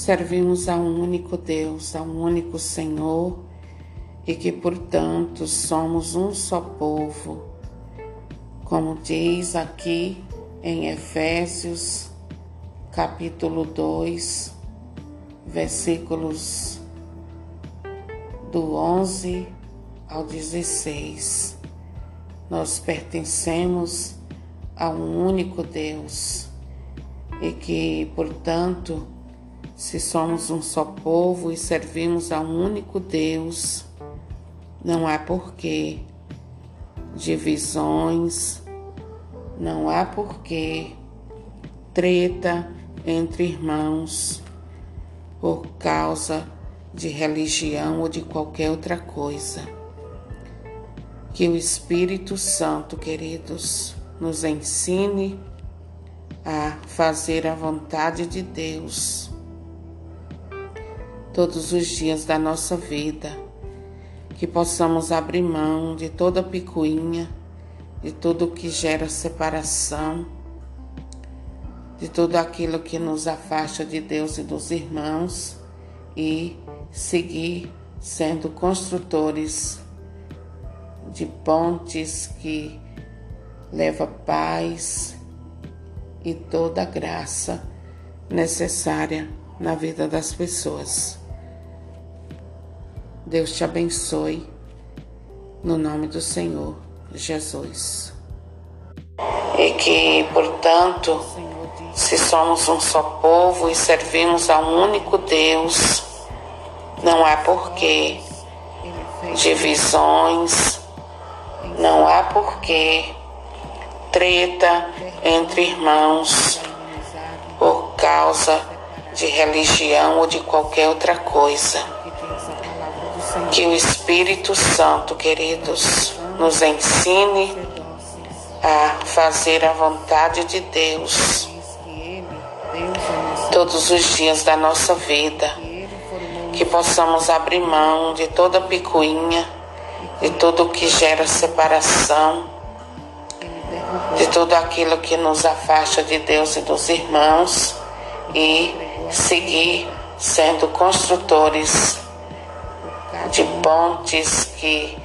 servimos a um único Deus, a um único Senhor e que, portanto, somos um só povo. Como diz aqui em Efésios, capítulo 2, versículos do 11 ao 16. Nós pertencemos a um único Deus e que, portanto, se somos um só povo e servimos a um único Deus, não há porquê divisões, não há porquê treta entre irmãos por causa de religião ou de qualquer outra coisa. Que o Espírito Santo, queridos, nos ensine a fazer a vontade de Deus todos os dias da nossa vida, que possamos abrir mão de toda picuinha, de tudo que gera separação, de tudo aquilo que nos afasta de Deus e dos irmãos e seguir sendo construtores de pontes que leva paz e toda a graça necessária na vida das pessoas. Deus te abençoe, no nome do Senhor Jesus. E que, portanto, se somos um só povo e servimos a um único Deus, não há porquê divisões, não há porquê treta entre irmãos por causa de religião ou de qualquer outra coisa. Que o Espírito Santo, queridos, nos ensine a fazer a vontade de Deus todos os dias da nossa vida. Que possamos abrir mão de toda picuinha, de tudo que gera separação, de tudo aquilo que nos afasta de Deus e dos irmãos e seguir sendo construtores de pontes que